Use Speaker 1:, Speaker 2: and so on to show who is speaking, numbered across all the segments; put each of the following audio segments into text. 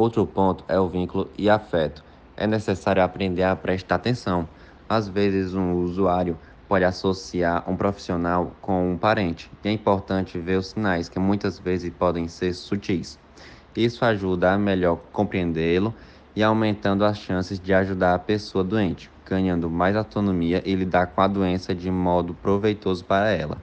Speaker 1: Outro ponto é o vínculo e afeto. É necessário aprender a prestar atenção. Às vezes, um usuário pode associar um profissional com um parente, e é importante ver os sinais que muitas vezes podem ser sutis. Isso ajuda a melhor compreendê-lo e aumentando as chances de ajudar a pessoa doente, ganhando mais autonomia e lidar com a doença de modo proveitoso para ela.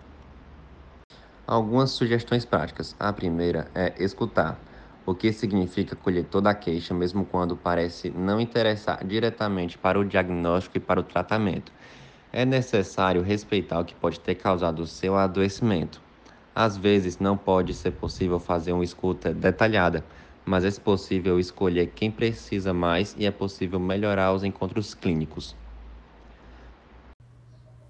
Speaker 1: Algumas sugestões práticas. A primeira é escutar, o que significa colher toda a queixa, mesmo quando parece não interessar diretamente para o diagnóstico e para o tratamento. É necessário respeitar o que pode ter causado o seu adoecimento. Às vezes não pode ser possível fazer uma escuta detalhada, mas é possível escolher quem precisa mais e é possível melhorar os encontros clínicos.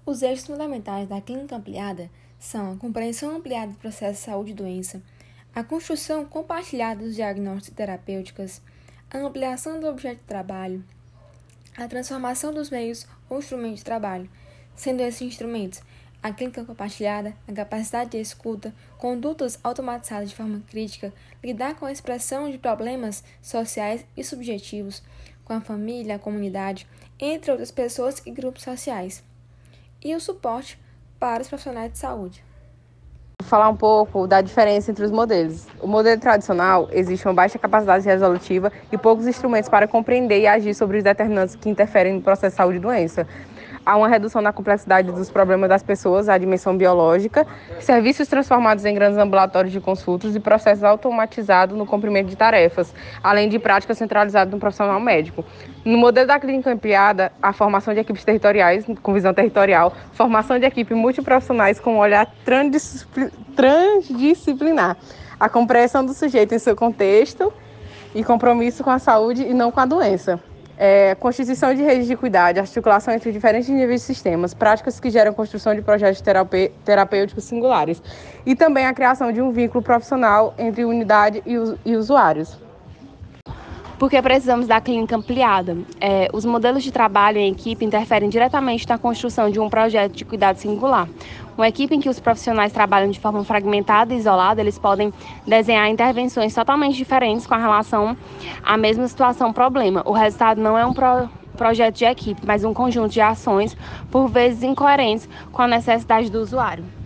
Speaker 2: Os eixos fundamentais da clínica ampliada são a compreensão ampliada do processo de saúde e doença, a construção compartilhada dos diagnósticos terapêuticos, a ampliação do objeto de trabalho, a transformação dos meios ou instrumentos de trabalho, sendo esses instrumentos a clínica compartilhada, a capacidade de escuta, condutas automatizadas de forma crítica, lidar com a expressão de problemas sociais e subjetivos com a família, a comunidade, entre outras pessoas e grupos sociais, e o suporte para os profissionais de saúde.
Speaker 3: Falar um pouco da diferença entre os modelos. O modelo tradicional existe uma baixa capacidade resolutiva e poucos instrumentos para compreender e agir sobre os determinantes que interferem no processo de saúde e doença há uma redução na complexidade dos problemas das pessoas, a dimensão biológica, serviços transformados em grandes ambulatórios de consultas e processos automatizados no cumprimento de tarefas, além de práticas centralizadas no profissional médico. No modelo da clínica ampliada, a formação de equipes territoriais com visão territorial, formação de equipes multiprofissionais com um olhar transdisciplinar, a compreensão do sujeito em seu contexto e compromisso com a saúde e não com a doença é, constituição de redes de cuidado, articulação entre diferentes níveis de sistemas, práticas que geram construção de projetos terapêuticos singulares. E também a criação de um vínculo profissional entre unidade e, e usuários
Speaker 4: porque precisamos da clínica ampliada. É, os modelos de trabalho em equipe interferem diretamente na construção de um projeto de cuidado singular. Uma equipe em que os profissionais trabalham de forma fragmentada e isolada, eles podem desenhar intervenções totalmente diferentes com relação à mesma situação problema. O resultado não é um pro projeto de equipe, mas um conjunto de ações, por vezes incoerentes com a necessidade do usuário.